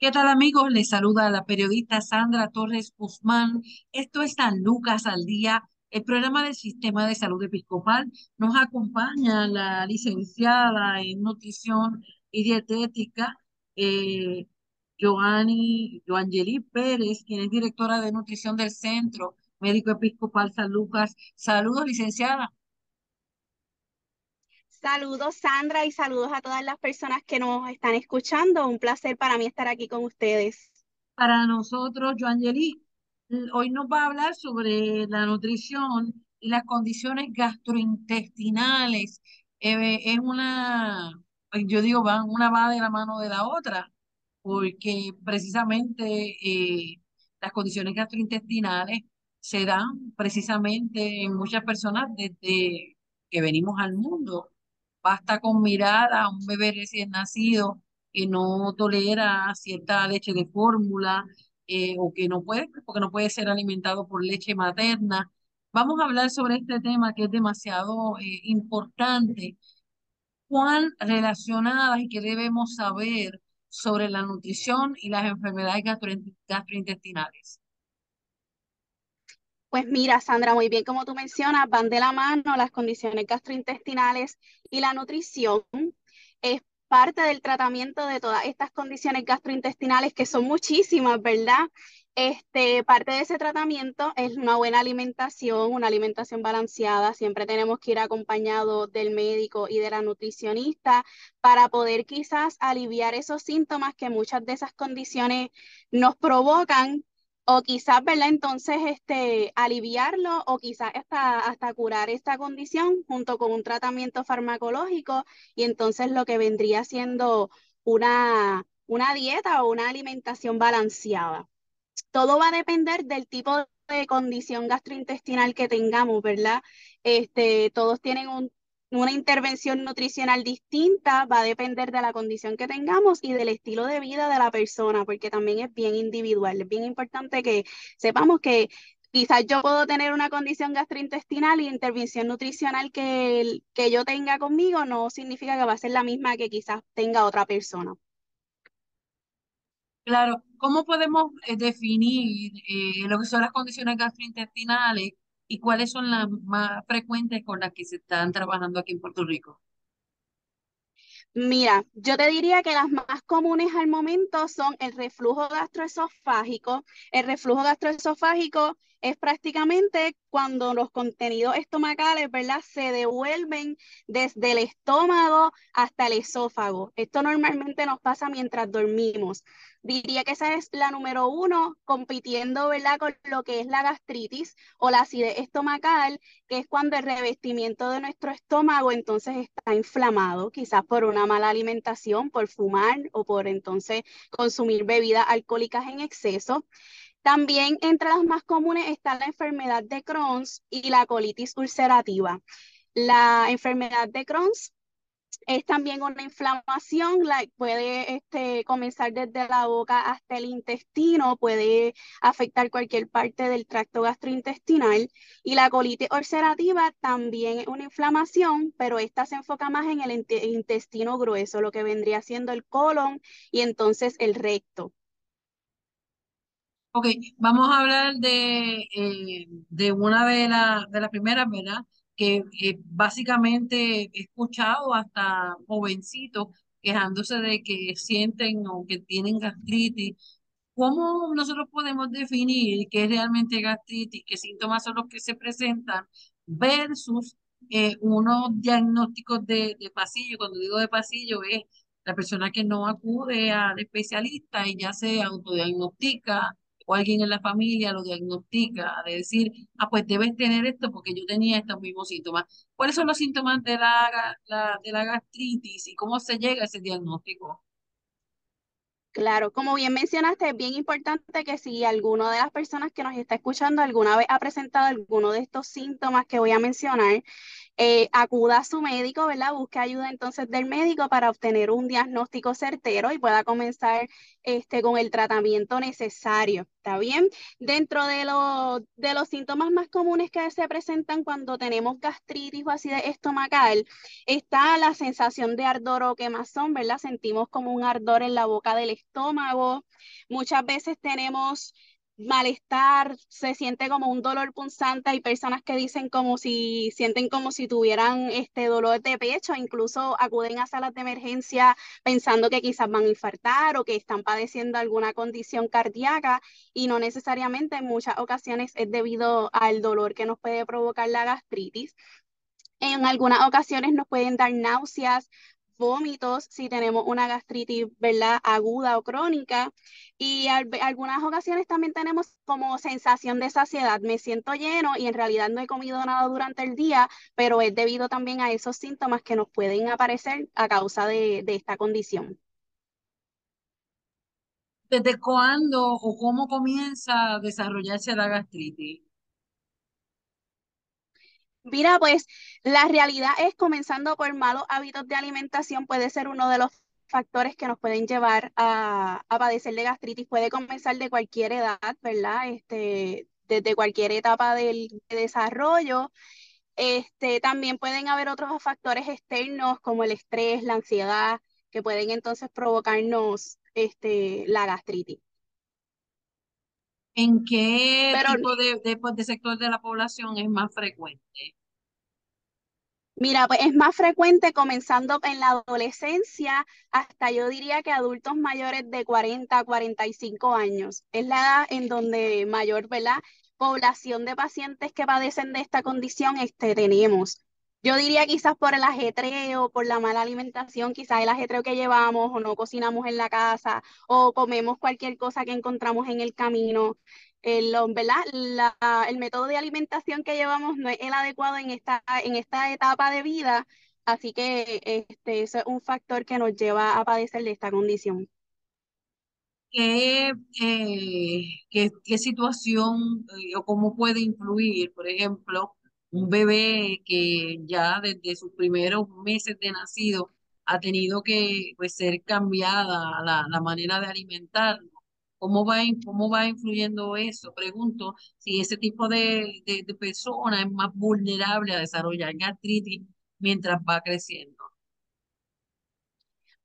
¿Qué tal amigos? Les saluda la periodista Sandra Torres Guzmán. Esto es San Lucas al Día, el programa del Sistema de Salud Episcopal. Nos acompaña la licenciada en nutrición y dietética, eh, Joanny, Joangeli Pérez, quien es directora de nutrición del Centro Médico Episcopal San Lucas. Saludos, licenciada. Saludos Sandra y saludos a todas las personas que nos están escuchando. Un placer para mí estar aquí con ustedes. Para nosotros, Joangeli, hoy nos va a hablar sobre la nutrición y las condiciones gastrointestinales. Eh, es una, yo digo, van, una va de la mano de la otra, porque precisamente eh, las condiciones gastrointestinales se dan precisamente en muchas personas desde que venimos al mundo Basta con mirar a un bebé recién nacido que no tolera cierta leche de fórmula eh, o que no puede, porque no puede ser alimentado por leche materna. Vamos a hablar sobre este tema que es demasiado eh, importante. ¿Cuán relacionadas y qué debemos saber sobre la nutrición y las enfermedades gastrointestinales? Pues mira, Sandra, muy bien como tú mencionas, van de la mano las condiciones gastrointestinales y la nutrición. Es parte del tratamiento de todas estas condiciones gastrointestinales, que son muchísimas, ¿verdad? Este, parte de ese tratamiento es una buena alimentación, una alimentación balanceada. Siempre tenemos que ir acompañado del médico y de la nutricionista para poder quizás aliviar esos síntomas que muchas de esas condiciones nos provocan o quizás, ¿verdad? Entonces, este, aliviarlo o quizás hasta, hasta curar esta condición junto con un tratamiento farmacológico y entonces lo que vendría siendo una, una dieta o una alimentación balanceada. Todo va a depender del tipo de condición gastrointestinal que tengamos, ¿verdad? Este, todos tienen un una intervención nutricional distinta va a depender de la condición que tengamos y del estilo de vida de la persona, porque también es bien individual. Es bien importante que sepamos que quizás yo puedo tener una condición gastrointestinal y intervención nutricional que, que yo tenga conmigo no significa que va a ser la misma que quizás tenga otra persona. Claro, ¿cómo podemos eh, definir eh, lo que son las condiciones gastrointestinales y cuáles son las más frecuentes con las que se están trabajando aquí en Puerto Rico? Mira, yo te diría que las más comunes al momento son el reflujo gastroesofágico. El reflujo gastroesofágico es prácticamente cuando los contenidos estomacales, ¿verdad? Se devuelven desde el estómago hasta el esófago. Esto normalmente nos pasa mientras dormimos. Diría que esa es la número uno, compitiendo, ¿verdad? Con lo que es la gastritis o la acidez estomacal, que es cuando el revestimiento de nuestro estómago entonces está inflamado, quizás por una mala alimentación, por fumar o por entonces consumir bebidas alcohólicas en exceso. También entre las más comunes está la enfermedad de Crohn's y la colitis ulcerativa. La enfermedad de Crohn's es también una inflamación, la, puede este, comenzar desde la boca hasta el intestino, puede afectar cualquier parte del tracto gastrointestinal. Y la colitis ulcerativa también es una inflamación, pero esta se enfoca más en el intestino grueso, lo que vendría siendo el colon y entonces el recto. Ok, vamos a hablar de, eh, de una de, de las primeras, ¿verdad? Que eh, básicamente he escuchado hasta jovencitos quejándose de que sienten o que tienen gastritis. ¿Cómo nosotros podemos definir qué es realmente gastritis, qué síntomas son los que se presentan versus eh, unos diagnósticos de, de pasillo? Cuando digo de pasillo es la persona que no acude al especialista y ya se autodiagnostica o alguien en la familia lo diagnostica, de decir, ah, pues debes tener esto porque yo tenía estos mismos síntomas. ¿Cuáles son los síntomas de la, de la gastritis y cómo se llega a ese diagnóstico? Claro, como bien mencionaste, es bien importante que si alguno de las personas que nos está escuchando alguna vez ha presentado alguno de estos síntomas que voy a mencionar, eh, acuda a su médico, ¿verdad? Busque ayuda entonces del médico para obtener un diagnóstico certero y pueda comenzar este, con el tratamiento necesario, ¿está bien? Dentro de, de los síntomas más comunes que se presentan cuando tenemos gastritis o acidez estomacal, está la sensación de ardor o quemazón, ¿verdad? Sentimos como un ardor en la boca del estómago. Muchas veces tenemos malestar, se siente como un dolor punzante. Hay personas que dicen como si sienten como si tuvieran este dolor de pecho, incluso acuden a salas de emergencia pensando que quizás van a infartar o que están padeciendo alguna condición cardíaca y no necesariamente en muchas ocasiones es debido al dolor que nos puede provocar la gastritis. En algunas ocasiones nos pueden dar náuseas, vómitos si tenemos una gastritis, ¿verdad? Aguda o crónica. Y algunas ocasiones también tenemos como sensación de saciedad. Me siento lleno y en realidad no he comido nada durante el día, pero es debido también a esos síntomas que nos pueden aparecer a causa de, de esta condición. ¿Desde cuándo o cómo comienza a desarrollarse la gastritis? Mira, pues la realidad es comenzando por malos hábitos de alimentación puede ser uno de los factores que nos pueden llevar a, padecer de gastritis. Puede comenzar de cualquier edad, ¿verdad? Este, desde cualquier etapa del desarrollo. Este, también pueden haber otros factores externos como el estrés, la ansiedad, que pueden entonces provocarnos este, la gastritis. ¿En qué tipo de, pues, de, sector de la población es más frecuente? Mira, pues es más frecuente comenzando en la adolescencia hasta yo diría que adultos mayores de 40 a 45 años. Es la edad en donde mayor, ¿verdad? Población de pacientes que padecen de esta condición este, tenemos. Yo diría quizás por el ajetreo, por la mala alimentación, quizás el ajetreo que llevamos o no cocinamos en la casa o comemos cualquier cosa que encontramos en el camino. El, el método de alimentación que llevamos no es el adecuado en esta, en esta etapa de vida, así que este, eso es un factor que nos lleva a padecer de esta condición. ¿Qué, eh, qué situación eh, o cómo puede influir, por ejemplo, un bebé que ya desde sus primeros meses de nacido ha tenido que pues, ser cambiada la, la manera de alimentarlo. ¿Cómo va, ¿Cómo va influyendo eso? Pregunto si ese tipo de, de, de persona es más vulnerable a desarrollar gastritis mientras va creciendo.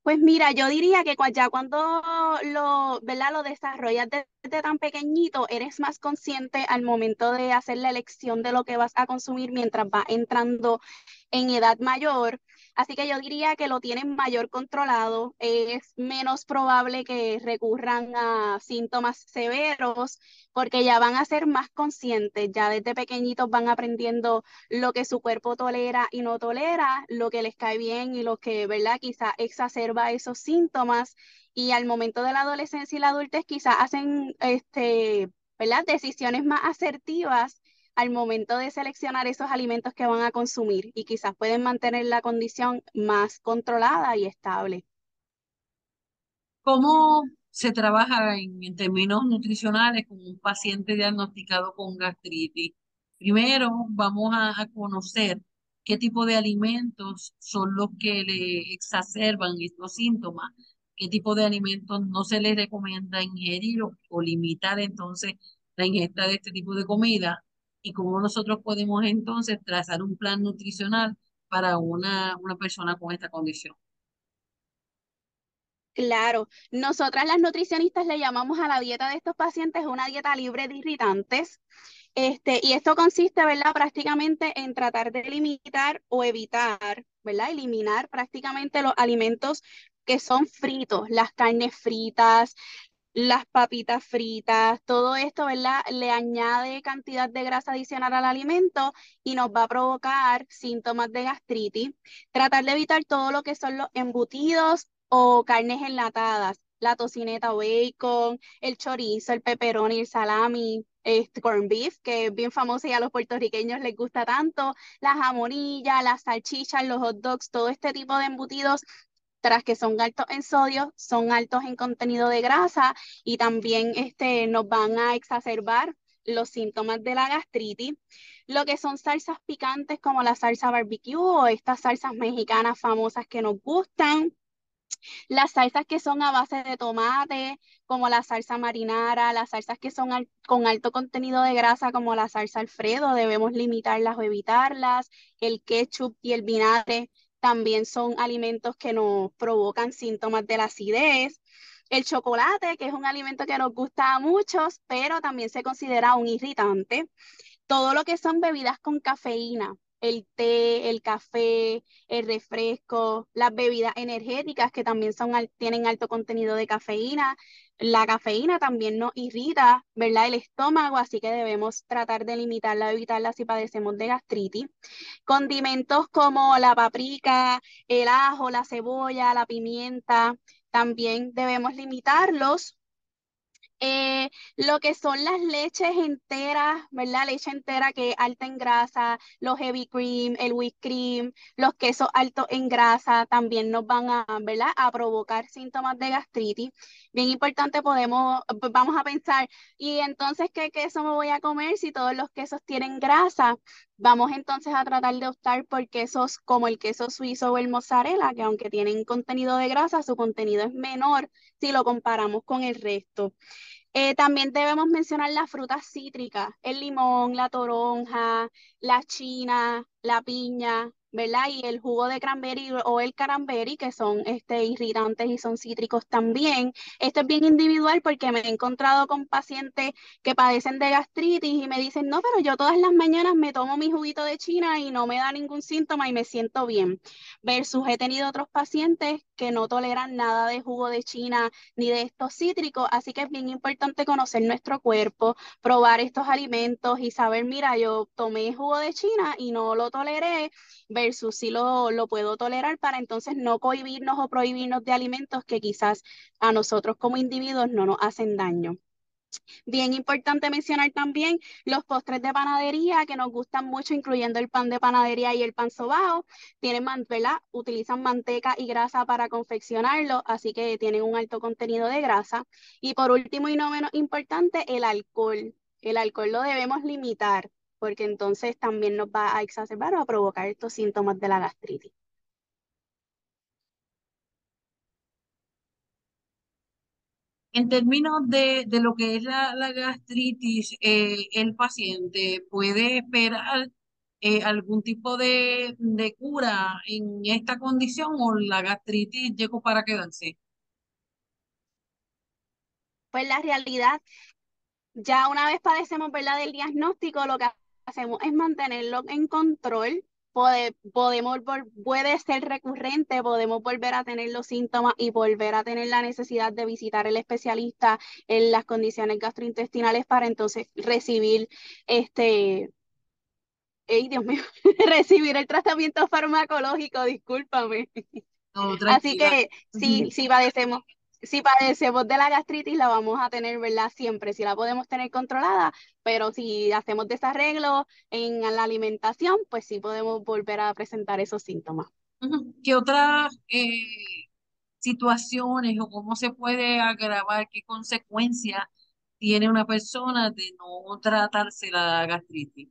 Pues mira, yo diría que ya cuando lo, ¿verdad? lo desarrollas desde tan pequeñito, eres más consciente al momento de hacer la elección de lo que vas a consumir mientras vas entrando en edad mayor. Así que yo diría que lo tienen mayor controlado, es menos probable que recurran a síntomas severos porque ya van a ser más conscientes, ya desde pequeñitos van aprendiendo lo que su cuerpo tolera y no tolera, lo que les cae bien y lo que, ¿verdad? Quizá exacerba esos síntomas y al momento de la adolescencia y la adultez quizás hacen, este, ¿verdad? Decisiones más asertivas al momento de seleccionar esos alimentos que van a consumir y quizás pueden mantener la condición más controlada y estable. ¿Cómo se trabaja en, términos nutricionales con un paciente diagnosticado con gastritis? Primero vamos a, conocer qué tipo de alimentos son los que le exacerban estos síntomas, qué tipo de alimentos no se les recomienda ingerir o limitar entonces la ingesta de este tipo de comida y cómo nosotros podemos entonces trazar un plan nutricional para una, una persona con esta condición. Claro, nosotras las nutricionistas le llamamos a la dieta de estos pacientes una dieta libre de irritantes. Este, y esto consiste, ¿verdad? Prácticamente en tratar de limitar o evitar, ¿verdad? Eliminar prácticamente los alimentos que son fritos, las carnes fritas, las papitas fritas, todo esto, ¿verdad? Le añade cantidad de grasa adicional al alimento y nos va a provocar síntomas de gastritis. Tratar de evitar todo lo que son los embutidos o carnes enlatadas. la tocineta bacon, el chorizo, el pepperoni, el salami, el corn beef, que es bien famoso y a los puertorriqueños les gusta tanto, las jamonillas, las salchichas, los hot dogs, todo este tipo de embutidos tras que son altos en sodio, son altos en contenido de grasa y también este, nos van a exacerbar los síntomas de la gastritis. Lo que son salsas picantes como la salsa barbecue o estas salsas mexicanas famosas que nos gustan. Las salsas que son a base de tomate, como la salsa marinara, las salsas que son con alto contenido de grasa, como la salsa Alfredo, debemos limitarlas o evitarlas. El ketchup y el vinagre también son alimentos que nos provocan síntomas de la acidez. El chocolate, que es un alimento que nos gusta a muchos, pero también se considera un irritante. Todo lo que son bebidas con cafeína, el té, el café, el refresco, las bebidas energéticas que también son, tienen alto contenido de cafeína. La cafeína también nos irrita, ¿verdad? El estómago, así que debemos tratar de limitarla, evitarla si padecemos de gastritis. Condimentos como la paprika, el ajo, la cebolla, la pimienta, también debemos limitarlos eh, lo que son las leches enteras, ¿verdad? Leche entera que es alta en grasa, los heavy cream, el whipped cream, los quesos altos en grasa también nos van a, ¿verdad? A provocar síntomas de gastritis. Bien importante, podemos, pues, vamos a pensar, ¿y entonces qué queso me voy a comer si todos los quesos tienen grasa? Vamos entonces a tratar de optar por quesos como el queso suizo o el mozzarella, que aunque tienen contenido de grasa, su contenido es menor si lo comparamos con el resto. Eh, también debemos mencionar las frutas cítricas, el limón, la toronja, la china, la piña, ¿verdad? Y el jugo de cranberry o el cranberry, que son este, irritantes y son cítricos también. Esto es bien individual porque me he encontrado con pacientes que padecen de gastritis y me dicen, no, pero yo todas las mañanas me tomo mi juguito de china y no me da ningún síntoma y me siento bien. Versus he tenido otros pacientes que no toleran nada de jugo de china ni de estos cítricos, así que es bien importante conocer nuestro cuerpo, probar estos alimentos y saber, mira, yo tomé jugo de china y no lo toleré, si lo, lo puedo tolerar para entonces no cohibirnos o prohibirnos de alimentos que quizás a nosotros como individuos no nos hacen daño. Bien importante mencionar también los postres de panadería que nos gustan mucho, incluyendo el pan de panadería y el pan sobao. Tienen. Utilizan manteca y grasa para confeccionarlo, así que tienen un alto contenido de grasa. Y por último y no menos importante, el alcohol. El alcohol lo debemos limitar porque entonces también nos va a exacerbar o a provocar estos síntomas de la gastritis. En términos de, lo que es la, gastritis, eh, el paciente puede esperar eh, algún tipo de, de, cura en esta condición o la gastritis llegó para quedarse? Pues la realidad, ya una vez padecemos ¿verdad? del diagnóstico, lo que hacemos es mantenerlo en control. podemos, puede ser recurrente, podemos volver a tener los síntomas y volver a tener la necesidad de visitar el especialista en las condiciones gastrointestinales para entonces recibir este, ¡Ey, Dios mío! recibir el tratamiento farmacológico, discúlpame. Así que sí, sí padecemos, si padecemos de la gastritis, la vamos a tener, ¿verdad? Siempre, si la podemos tener controlada, pero si hacemos desarreglo en la alimentación, pues sí podemos volver a presentar esos síntomas. ¿Qué otras eh, situaciones o cómo se puede agravar, qué consecuencias tiene una persona de no tratarse la gastritis?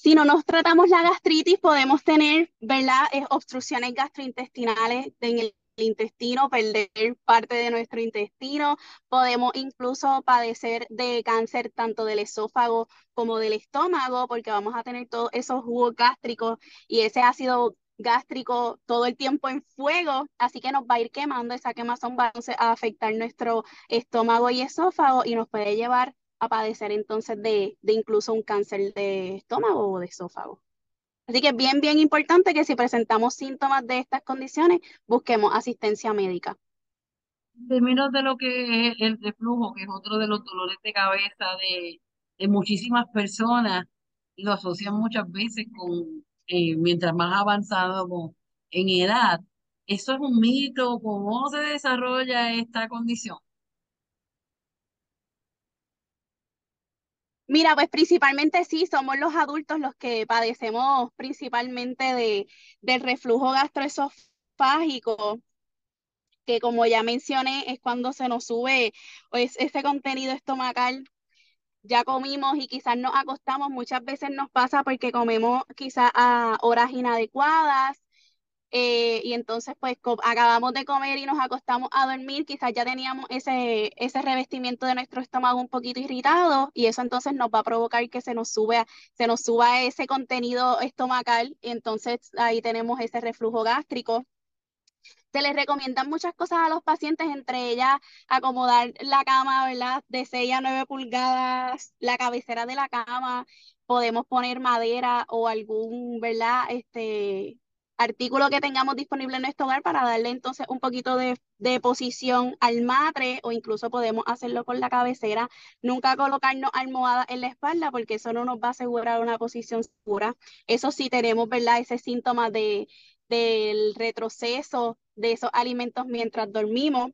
Si no nos tratamos la gastritis, podemos tener, ¿verdad? obstrucciones gastrointestinales en el intestino, perder parte de nuestro intestino. Podemos incluso padecer de cáncer tanto del esófago como del estómago, porque vamos a tener todos esos jugos gástricos y ese ácido gástrico todo el tiempo en fuego, así que nos va a ir quemando, esa quemazón va a afectar nuestro estómago y esófago y nos puede llevar a padecer entonces de, incluso un cáncer de estómago o de esófago. Así que es bien, bien importante que si presentamos síntomas de estas condiciones, busquemos asistencia médica. En términos de lo que es el reflujo, que es otro de los dolores de cabeza de, muchísimas personas, lo asocian muchas veces con, eh, mientras más avanzado en edad, ¿Eso es un mito? ¿Cómo se desarrolla esta condición? Mira, pues principalmente sí, somos los adultos los que padecemos principalmente de, del reflujo gastroesofágico, que como ya mencioné, es cuando se nos sube pues, ese contenido estomacal. Ya comimos y quizás nos acostamos, muchas veces nos pasa porque comemos quizás a horas inadecuadas, eh, y entonces pues acabamos de comer y nos acostamos a dormir, quizás ya teníamos ese, ese revestimiento de nuestro estómago un poquito irritado y eso entonces nos va a provocar que se nos, sube, se nos suba ese contenido estomacal entonces ahí tenemos ese reflujo gástrico. Se les recomiendan muchas cosas a los pacientes, entre ellas acomodar la cama, ¿verdad? De 6 a 9 pulgadas, la cabecera de la cama, podemos poner madera o algún, ¿verdad? Este, artículo que tengamos disponible en nuestro hogar para darle entonces un poquito de, posición al matre o incluso podemos hacerlo con la cabecera. Nunca colocarnos almohada en la espalda porque eso no nos va a asegurar una posición segura. Eso sí tenemos, ¿verdad? Ese síntoma de, del retroceso de esos alimentos mientras dormimos.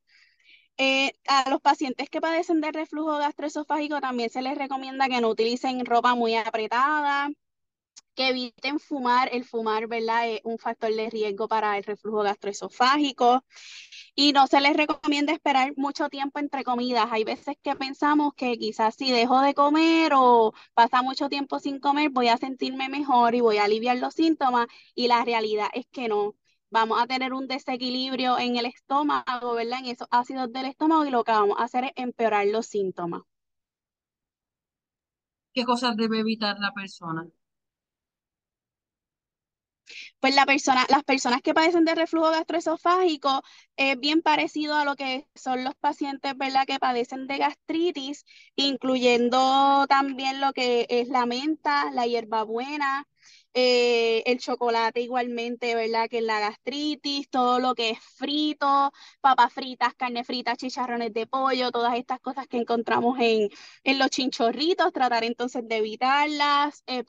Eh, a los pacientes que padecen de reflujo gastroesofágico también se les recomienda que no utilicen ropa muy apretada, que eviten fumar. El fumar, ¿verdad? Es un factor de riesgo para el reflujo gastroesofágico. Y no se les recomienda esperar mucho tiempo entre comidas. Hay veces que pensamos que quizás si dejo de comer o pasa mucho tiempo sin comer, voy a sentirme mejor y voy a aliviar los síntomas. Y la realidad es que no. Vamos a tener un desequilibrio en el estómago, ¿verdad? En esos ácidos del estómago y lo que vamos a hacer es empeorar los síntomas. ¿Qué cosas debe evitar la persona? Pues la persona, las personas que padecen de reflujo gastroesofágico es bien parecido a lo que son los pacientes, ¿verdad? Que padecen de gastritis, incluyendo también lo que es la menta, la hierbabuena, eh, el chocolate igualmente, ¿verdad? Que la gastritis, todo lo que es frito, papas fritas, carne frita, chicharrones de pollo, todas estas cosas que encontramos en, en los chinchorritos, tratar entonces de evitarlas, eh,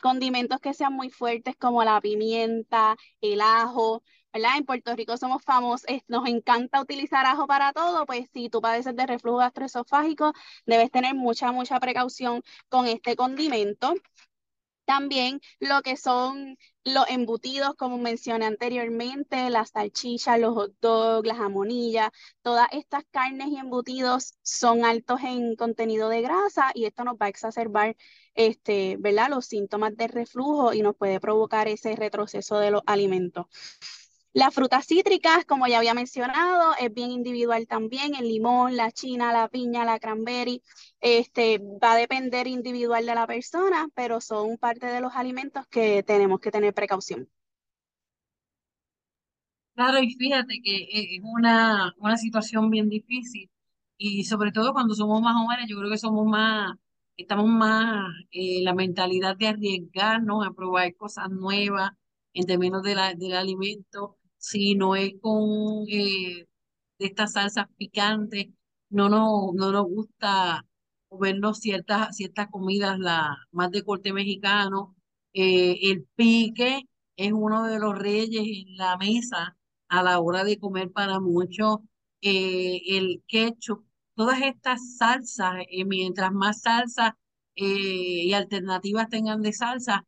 condimentos que sean muy fuertes como la pimienta, el ajo, ¿verdad? En Puerto Rico somos famosos, nos encanta utilizar ajo para todo, pues si tú padeces de reflujo gastroesofágico, debes tener mucha, mucha precaución con este condimento. También lo que son los embutidos, como mencioné anteriormente, las salchichas, los hot dogs, las jamonillas, todas estas carnes y embutidos son altos en contenido de grasa y esto nos va a exacerbar este, ¿verdad? los síntomas de reflujo y nos puede provocar ese retroceso de los alimentos. Las frutas cítricas, como ya había mencionado, es bien individual también, el limón, la china, la piña, la cranberry, este, va a depender individual de la persona, pero son parte de los alimentos que tenemos que tener precaución. Claro, y fíjate que es una, una situación bien difícil y sobre todo cuando somos más jóvenes, yo creo que somos más, estamos más en la mentalidad de arriesgarnos a probar cosas nuevas en términos de la, del alimento si no es con eh, estas salsas picantes, no, no, no nos gusta comernos ciertas, ciertas comidas la, más de corte mexicano. Eh, el pique es uno de los reyes en la mesa a la hora de comer para muchos. Eh, el ketchup, todas estas salsas, mientras más salsas y alternativas tengan de salsa,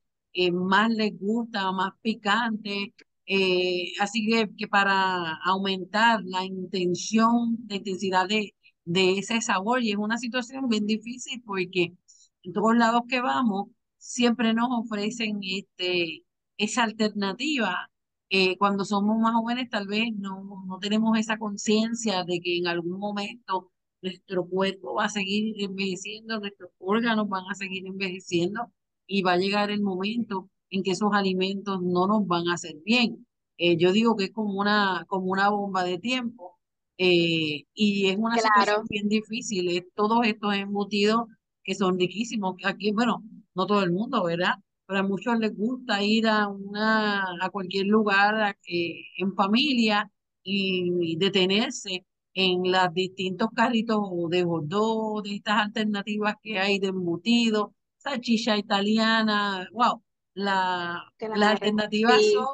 más les gusta, más picante, eh, así que, para aumentar la intención, la intensidad de, de ese sabor, y es una situación bien difícil porque en todos lados que vamos siempre nos ofrecen este, esa alternativa. Eh, cuando somos más jóvenes tal vez no, no tenemos esa conciencia de que en algún momento nuestro cuerpo va a seguir envejeciendo, nuestros órganos van a seguir envejeciendo y va a llegar el momento en que esos alimentos no nos van a hacer bien. Eh, yo digo que es como una, como una bomba de tiempo eh, y es una situación bien difícil. Es todos estos embutidos que son riquísimos. Aquí, bueno, no todo el mundo, ¿verdad? Pero a muchos les gusta ir a, una, a cualquier lugar eh, en familia y, detenerse en los distintos carritos de bordó, de estas alternativas que hay de embutidos, salchicha italiana, wow, la, las alternativas son,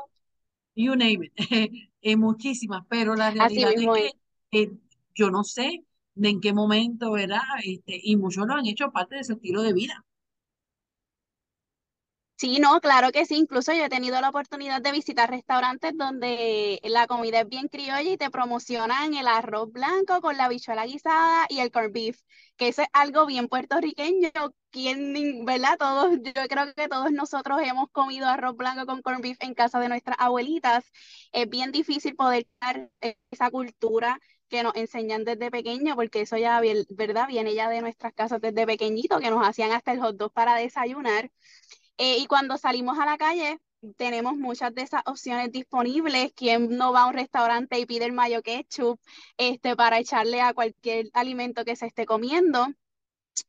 you name it, eh, muchísimas, pero la realidad es que eh, yo no sé de en qué momento, ¿verdad? Este, y muchos lo han hecho parte de su estilo de vida. Sí, no, claro que sí. Incluso yo he tenido la oportunidad de visitar restaurantes donde la comida es bien criolla y te promocionan el arroz blanco con la bichuela guisada y el corned beef, que eso es algo bien puertorriqueño. ¿Quién, verdad? Todos, yo creo que todos nosotros hemos comido arroz blanco con corned beef en casa de nuestras abuelitas. Es bien difícil poder dar esa cultura que nos enseñan desde pequeño, porque eso ya, ¿verdad? Viene ya de nuestras casas desde pequeñito, que nos hacían hasta el hot para desayunar. Eh, y cuando salimos a la calle, tenemos muchas de esas opciones disponibles. Quien no va a un restaurante y pide el mayo ketchup este, para echarle a cualquier alimento que se esté comiendo?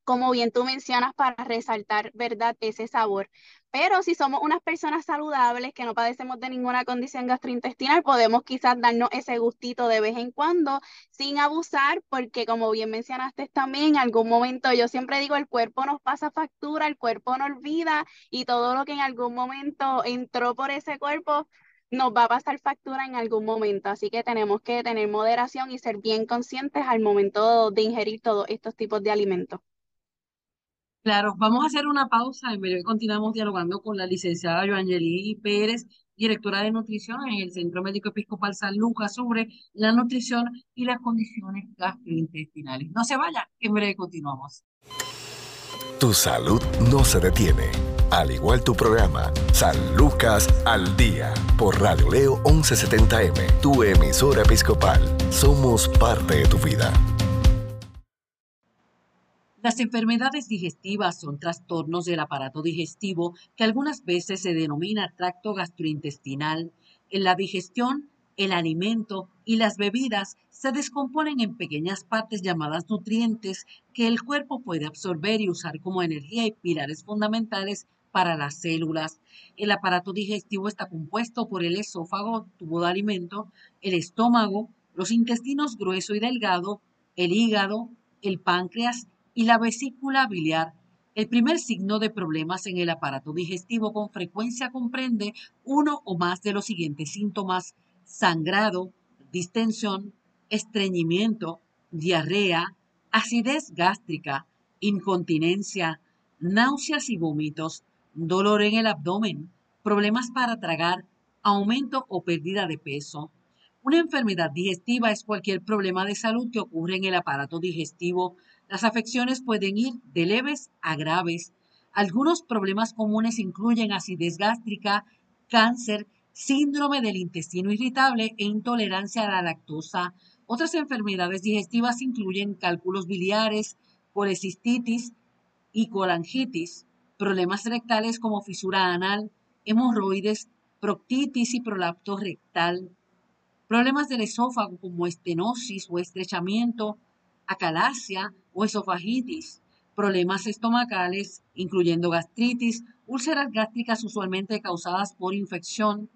Como bien tú mencionas, para resaltar, ¿verdad?, ese sabor. Pero si somos unas personas saludables que no padecemos de ninguna condición gastrointestinal, podemos quizás darnos ese gustito de vez en cuando sin abusar, porque como bien mencionaste también, en algún momento yo siempre digo, el cuerpo nos pasa factura, el cuerpo no olvida y todo lo que en algún momento entró por ese cuerpo nos va a pasar factura en algún momento. Así que tenemos que tener moderación y ser bien conscientes al momento de ingerir todos estos tipos de alimentos. Claro, vamos a hacer una pausa. En breve continuamos dialogando con la licenciada Joangeli Pérez, directora de nutrición en el Centro Médico Episcopal San Lucas, sobre la nutrición y las condiciones gastrointestinales. No se vaya, en breve continuamos. Tu salud no se detiene. Al igual tu programa, San Lucas al Día, por Radio Leo 1170M, tu emisora episcopal. Somos parte de tu vida. Las enfermedades digestivas son trastornos del aparato digestivo que algunas veces se denomina tracto gastrointestinal. En la digestión, el alimento y las bebidas se descomponen en pequeñas partes llamadas nutrientes que el cuerpo puede absorber y usar como energía y pilares fundamentales para las células. El aparato digestivo está compuesto por el esófago, tubo de alimento, el estómago, los intestinos grueso y delgado, el hígado, el páncreas y la vesícula biliar. El primer signo de problemas en el aparato digestivo con frecuencia comprende uno o más de los siguientes síntomas: sangrado, distensión, estreñimiento, diarrea, acidez gástrica, incontinencia, náuseas y vómitos, dolor en el abdomen, problemas para tragar, aumento o pérdida de peso. Una enfermedad digestiva es cualquier problema de salud que ocurre en el aparato digestivo las afecciones pueden ir de leves a graves. Algunos problemas comunes incluyen acidez gástrica, cáncer, síndrome del intestino irritable e intolerancia a la lactosa. Otras enfermedades digestivas incluyen cálculos biliares, colecistitis y colangitis, problemas rectales como fisura anal, hemorroides, proctitis y prolapto rectal, problemas del esófago como estenosis o estrechamiento, acalasia o esofagitis, problemas estomacales, incluyendo gastritis, úlceras gástricas usualmente causadas por infección,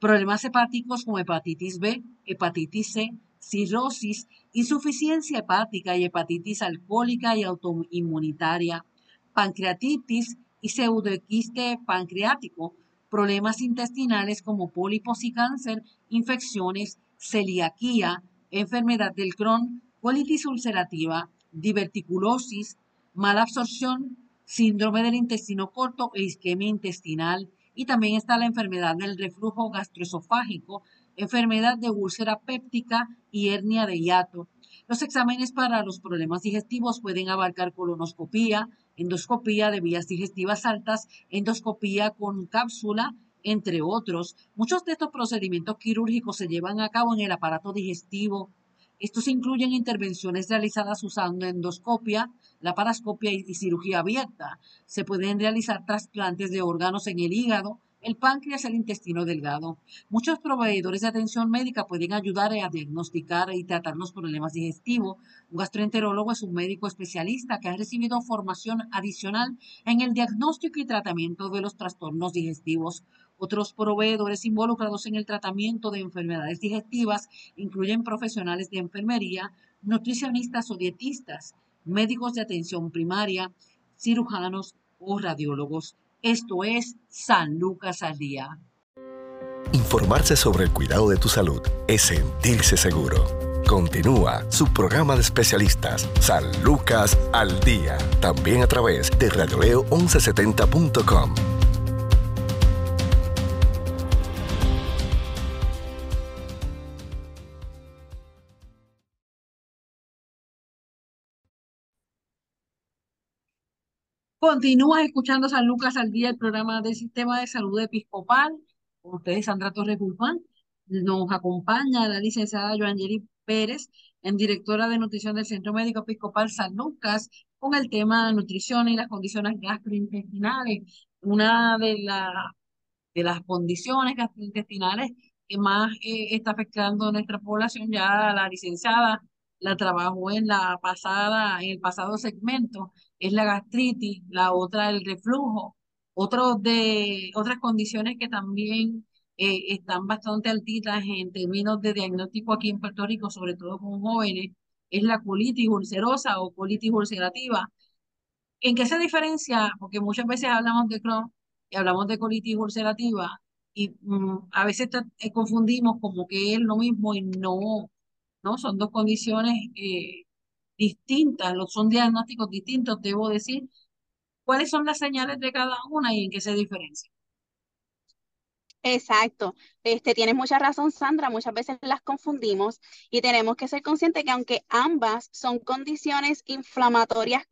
problemas hepáticos como hepatitis B, hepatitis C, cirrosis, insuficiencia hepática y hepatitis alcohólica y autoinmunitaria, pancreatitis y pseudoquiste pancreático, problemas intestinales como pólipos y cáncer, infecciones, celiaquía, enfermedad del Crohn, colitis ulcerativa, diverticulosis, mala absorción, síndrome del intestino corto e isquemia intestinal. Y también está la enfermedad del reflujo gastroesofágico, enfermedad de úlcera péptica y hernia de hiato. Los exámenes para los problemas digestivos pueden abarcar colonoscopía, endoscopía de vías digestivas altas, endoscopía con cápsula, entre otros. Muchos de estos procedimientos quirúrgicos se llevan a cabo en el aparato digestivo, estos incluyen intervenciones realizadas usando endoscopia, laparoscopia y cirugía abierta. Se pueden realizar trasplantes de órganos en el hígado, el páncreas el intestino delgado. Muchos proveedores de atención médica pueden ayudar a diagnosticar y tratar los problemas digestivos. Un gastroenterólogo es un médico especialista que ha recibido formación adicional en el diagnóstico y tratamiento de los trastornos digestivos. Otros proveedores involucrados en el tratamiento de enfermedades digestivas incluyen profesionales de enfermería, nutricionistas o dietistas, médicos de atención primaria, cirujanos o radiólogos. Esto es San Lucas al Día. Informarse sobre el cuidado de tu salud es sentirse seguro. Continúa su programa de especialistas, San Lucas al Día, también a través de radioleo1170.com. Continúas escuchando San Lucas al Día, el programa del Sistema de Salud Episcopal. Ustedes, Sandra Torres Guzmán. Nos acompaña la licenciada Joangeli Pérez, en directora de nutrición del Centro Médico Episcopal San Lucas, con el tema nutrición y las condiciones gastrointestinales. Una de, de las condiciones gastrointestinales que más eh, está afectando a nuestra población, ya la licenciada la trabajó en la pasada, en el pasado segmento, es la gastritis, la otra el reflujo, otros de, otras condiciones que también eh, están bastante altitas en términos de diagnóstico aquí en Puerto Rico, sobre todo con jóvenes, es la colitis ulcerosa o colitis ulcerativa. ¿En qué se diferencia? Porque muchas veces hablamos de Crohn y hablamos de colitis ulcerativa y mm, a veces eh, confundimos como que es lo mismo y no, ¿no? Son dos condiciones eh, distintas, son diagnósticos distintos, debo decir. ¿Cuáles son las señales de cada una y en qué se diferencian? Exacto. Este, tienes mucha razón, Sandra. Muchas veces las confundimos y tenemos que ser conscientes que aunque ambas son condiciones inflamatorias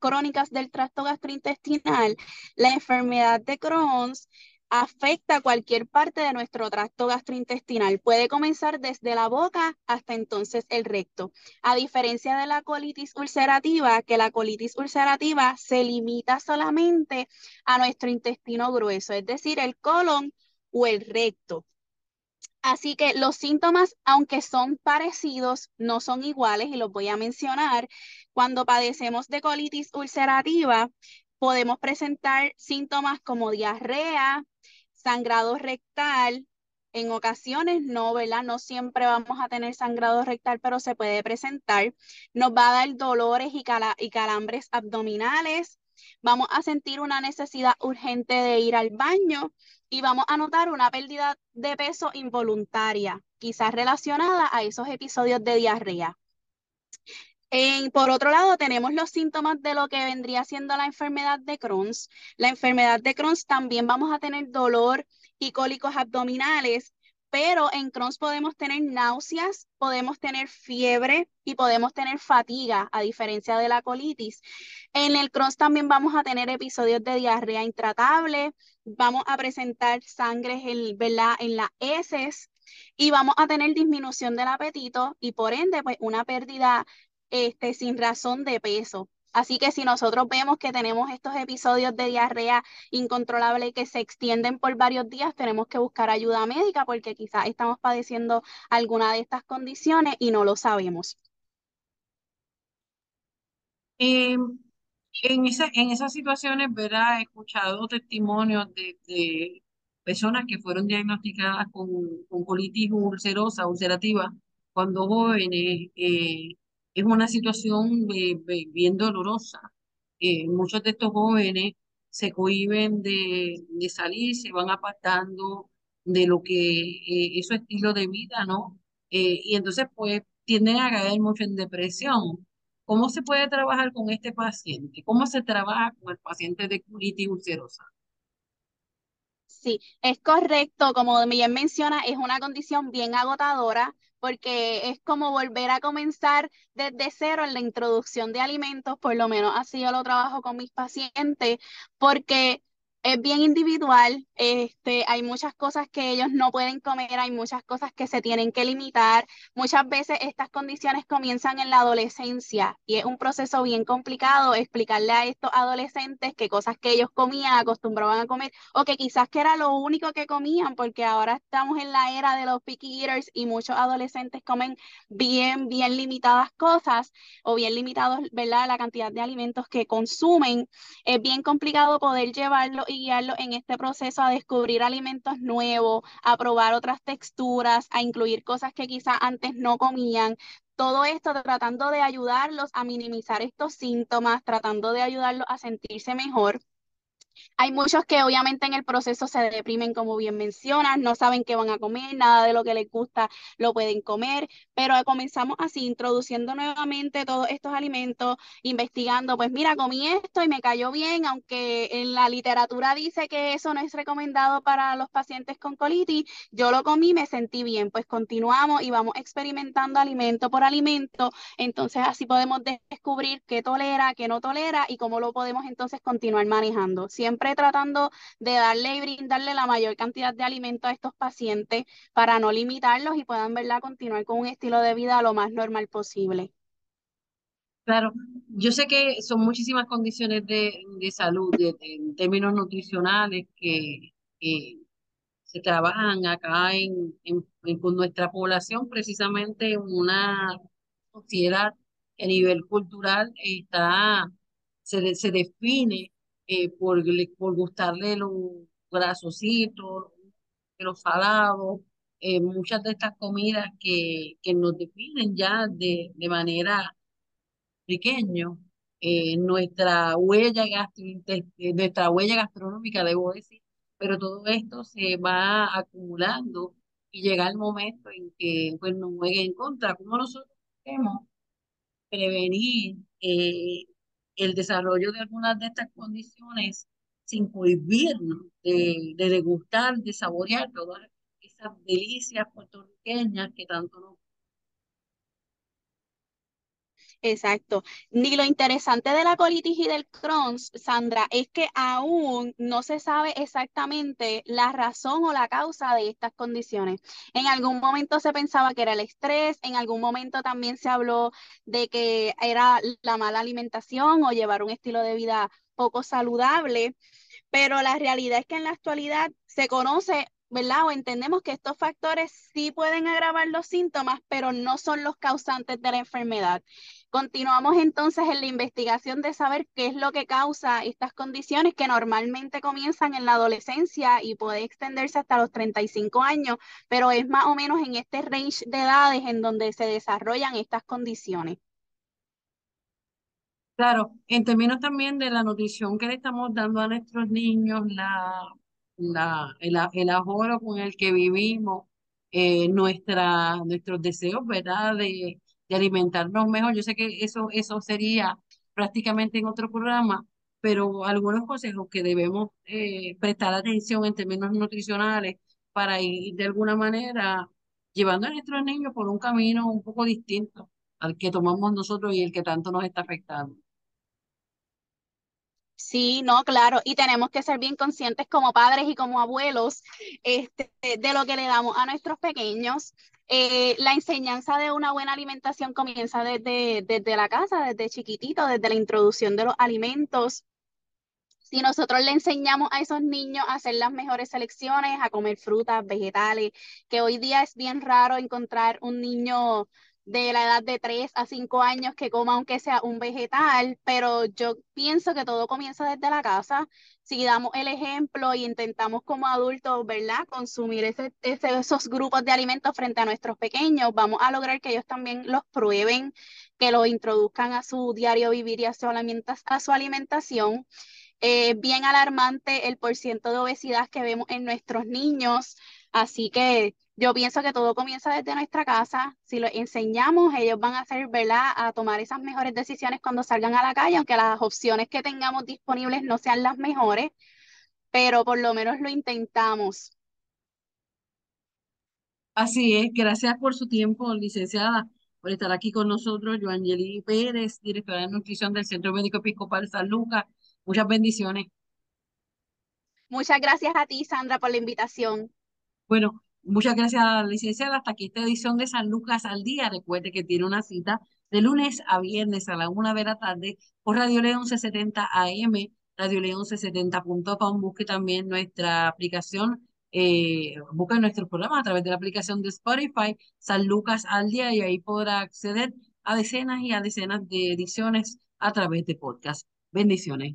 crónicas del tracto gastrointestinal, la enfermedad de Crohn's afecta cualquier parte de nuestro tracto gastrointestinal. Puede comenzar desde la boca hasta entonces el recto. A diferencia de la colitis ulcerativa, que la colitis ulcerativa se limita solamente a nuestro intestino grueso, es decir, el colon o el recto. Así que los síntomas, aunque son parecidos, no son iguales y los voy a mencionar. Cuando padecemos de colitis ulcerativa, podemos presentar síntomas como diarrea, sangrado rectal, en ocasiones no, ¿verdad? No siempre vamos a tener sangrado rectal, pero se puede presentar. Nos va a dar dolores y, y calambres abdominales. Vamos a sentir una necesidad urgente de ir al baño y vamos a notar una pérdida de peso involuntaria, quizás relacionada a esos episodios de diarrea por otro lado, tenemos los síntomas de lo que vendría siendo la enfermedad de Crohn's. La enfermedad de Crohn's también vamos a tener dolor y cólicos abdominales, pero en Crohn's podemos tener náuseas, podemos tener fiebre y podemos tener fatiga, a diferencia de la colitis. En el Crohn's también vamos a tener episodios de diarrea intratable, vamos a presentar sangre en, en las heces y vamos a tener disminución del apetito y por ende pues una pérdida este, sin razón de peso. Así que si nosotros vemos que tenemos estos episodios de diarrea incontrolable que se extienden por varios días, tenemos que buscar ayuda médica porque quizás estamos padeciendo alguna de estas condiciones y no lo sabemos. Em, en, esa, en esas situaciones, ¿verdad? He escuchado testimonios de, personas que fueron diagnosticadas con, con colitis ulcerosa, ulcerativa, cuando jóvenes, eh, es una situación bien dolorosa. Eh, muchos de estos jóvenes se cohiben de, salir, se van apartando de lo que eh, es su estilo de vida, ¿no? Eh, y entonces, pues, tienden a caer mucho en depresión. ¿Cómo se puede trabajar con este paciente? ¿Cómo se trabaja con el paciente de colitis ulcerosa? Sí, es correcto. Como bien menciona, es una condición bien agotadora porque es como volver a comenzar desde cero en la introducción de alimentos, por lo menos así yo lo trabajo con mis pacientes, porque es bien individual, este, hay muchas cosas que ellos no pueden comer, hay muchas cosas que se tienen que limitar. Muchas veces estas condiciones comienzan en la adolescencia y es un proceso bien complicado explicarle a estos adolescentes qué cosas que ellos comían, acostumbraban a comer o que quizás que era lo único que comían porque ahora estamos en la era de los picky eaters y muchos adolescentes comen bien, bien limitadas cosas o bien limitados, ¿verdad? La cantidad de alimentos que consumen. Es bien complicado poder llevarlo y guiarlo en este proceso a descubrir alimentos nuevos, a probar otras texturas, a incluir cosas que quizás antes no comían. Todo esto tratando de ayudarlos a minimizar estos síntomas, tratando de ayudarlos a sentirse mejor. Hay muchos que obviamente en el proceso se deprimen, como bien mencionas, no saben qué van a comer, nada de lo que les gusta lo pueden comer, pero comenzamos así, introduciendo nuevamente todos estos alimentos, investigando, pues mira, comí esto y me cayó bien, aunque en la literatura dice que eso no es recomendado para los pacientes con colitis, yo lo comí, me sentí bien, pues continuamos y vamos experimentando alimento por alimento, entonces así podemos descubrir qué tolera, qué no tolera y cómo lo podemos entonces continuar manejando. Siempre tratando de darle y brindarle la mayor cantidad de alimento a estos pacientes para no limitarlos y puedan ¿verdad? continuar con un estilo de vida lo más normal posible. Claro, yo sé que son muchísimas condiciones de, salud en términos nutricionales que, se trabajan acá en, con nuestra población, precisamente en una sociedad que a nivel cultural está, se, se define eh, por, por gustarle los grasositos, los salados, eh, muchas de estas comidas que, que nos definen ya de, de manera pequeño, eh, nuestra huella nuestra huella gastronómica, debo decir, pero todo esto se va acumulando y llega el momento en que pues, nos juegue en contra. ¿Cómo nosotros podemos prevenir eh, el desarrollo de algunas de estas condiciones sin prohibirnos de, de degustar, de saborear todas esas delicias puertorriqueñas que tanto nos Exacto. Ni lo interesante de la colitis y del Crohn's, Sandra, es que aún no se sabe exactamente la razón o la causa de estas condiciones. En algún momento se pensaba que era el estrés, en algún momento también se habló de que era la mala alimentación o llevar un estilo de vida poco saludable, pero la realidad es que en la actualidad se conoce ¿verdad? O entendemos que estos factores sí pueden agravar los síntomas, pero no son los causantes de la enfermedad. Continuamos entonces en la investigación de saber qué es lo que causa estas condiciones que normalmente comienzan en la adolescencia y puede extenderse hasta los 35 años, pero es más o menos en este range de edades en donde se desarrollan estas condiciones. Claro, en términos también de la nutrición que le estamos dando a nuestros niños, la la, el, el ahorro con el que vivimos, eh, nuestros deseos, ¿verdad? De, de, alimentarnos mejor. Yo sé que eso, eso sería prácticamente en otro programa, pero algunos consejos que debemos eh, prestar atención en términos nutricionales para ir de alguna manera llevando a nuestros niños por un camino un poco distinto al que tomamos nosotros y el que tanto nos está afectando. Sí, no, claro, y tenemos que ser bien conscientes como padres y como abuelos este, de lo que le damos a nuestros pequeños. Eh, la enseñanza de una buena alimentación comienza desde, desde la casa, desde chiquitito, desde la introducción de los alimentos. Si nosotros le enseñamos a esos niños a hacer las mejores selecciones, a comer frutas, vegetales, que hoy día es bien raro encontrar un niño de la edad de 3 a 5 años que coma aunque sea un vegetal, pero yo pienso que todo comienza desde la casa. Si damos el ejemplo y intentamos como adultos, ¿verdad? Consumir ese, esos grupos de alimentos frente a nuestros pequeños, vamos a lograr que ellos también los prueben, que los introduzcan a su diario vivir y a su, a su alimentación. Eh, bien alarmante el porciento de obesidad que vemos en nuestros niños, así que yo pienso que todo comienza desde nuestra casa. Si lo enseñamos, ellos van a ser, ¿verdad?, a tomar esas mejores decisiones cuando salgan a la calle, aunque las opciones que tengamos disponibles no sean las mejores, pero por lo menos lo intentamos. Así es, gracias por su tiempo, licenciada, por estar aquí con nosotros. Joangeli Pérez, directora de nutrición del Centro Médico Episcopal San Lucas. Muchas bendiciones. Muchas gracias a ti, Sandra, por la invitación. Bueno, Muchas gracias, licenciada. Hasta aquí esta edición de San Lucas al Día. Recuerde que tiene una cita de lunes a viernes a la una de la tarde por Radio León 1170 AM, Radio León 1170.com. Busque también nuestra aplicación, eh, busque nuestro programa a través de la aplicación de Spotify, San Lucas al Día, y ahí podrá acceder a decenas y a decenas de ediciones a través de podcast. Bendiciones.